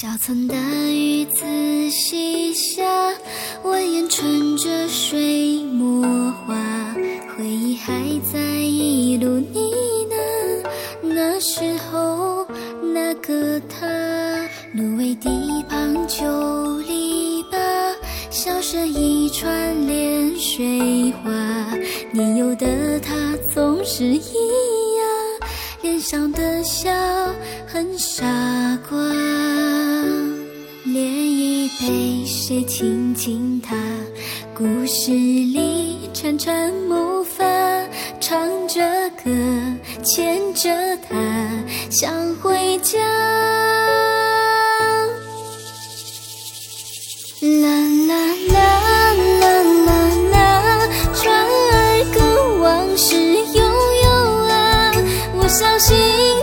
小村的雨自西下，蜿蜒穿着水墨画，回忆还在一路呢喃，那时候那个他。芦苇地旁旧篱笆，笑声一串涟水花，年幼的他总是咿呀，脸上的笑很傻。轻轻踏？故事里串串木筏，唱着歌，牵着她，想回家。啦啦啦啦啦啦，船儿跟往事悠悠啊，我小心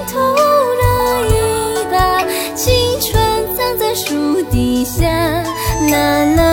偷了一把青春藏在树底下。啦啦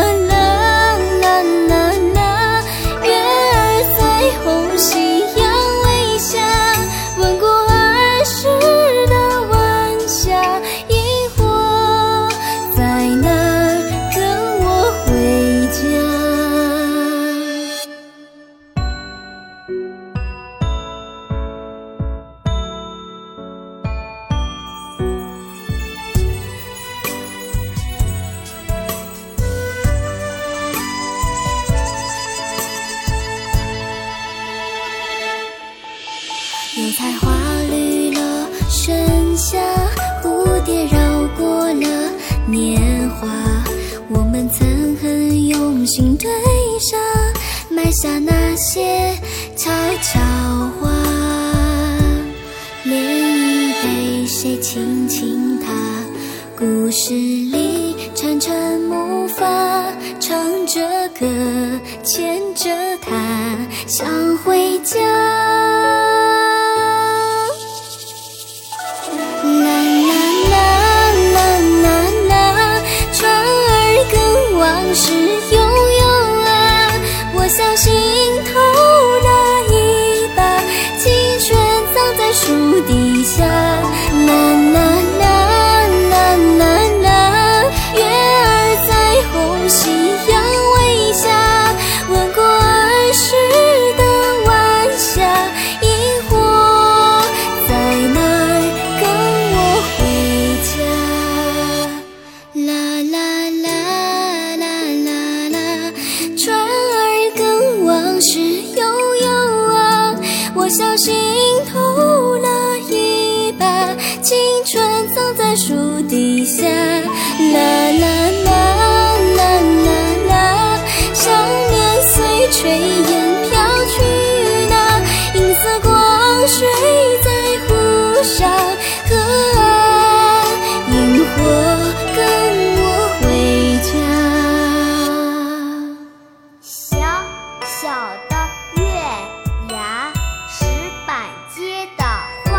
油菜花绿了盛夏，蝴蝶绕过了年华。我们曾很用心堆沙，埋下那些悄悄话。涟漪被谁轻轻踏？故事里潺潺木筏，唱着歌，牵树底下。树底下啦啦啦啦啦啦想念随炊烟飘去那银色光水在湖上隔萤火跟我回家小小的月牙石板街的画。